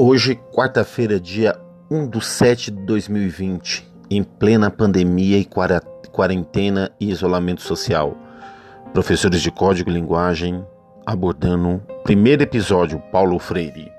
Hoje, quarta-feira, dia 1 de 7 de 2020, em plena pandemia e quarentena e isolamento social. Professores de Código e Linguagem abordando o primeiro episódio, Paulo Freire.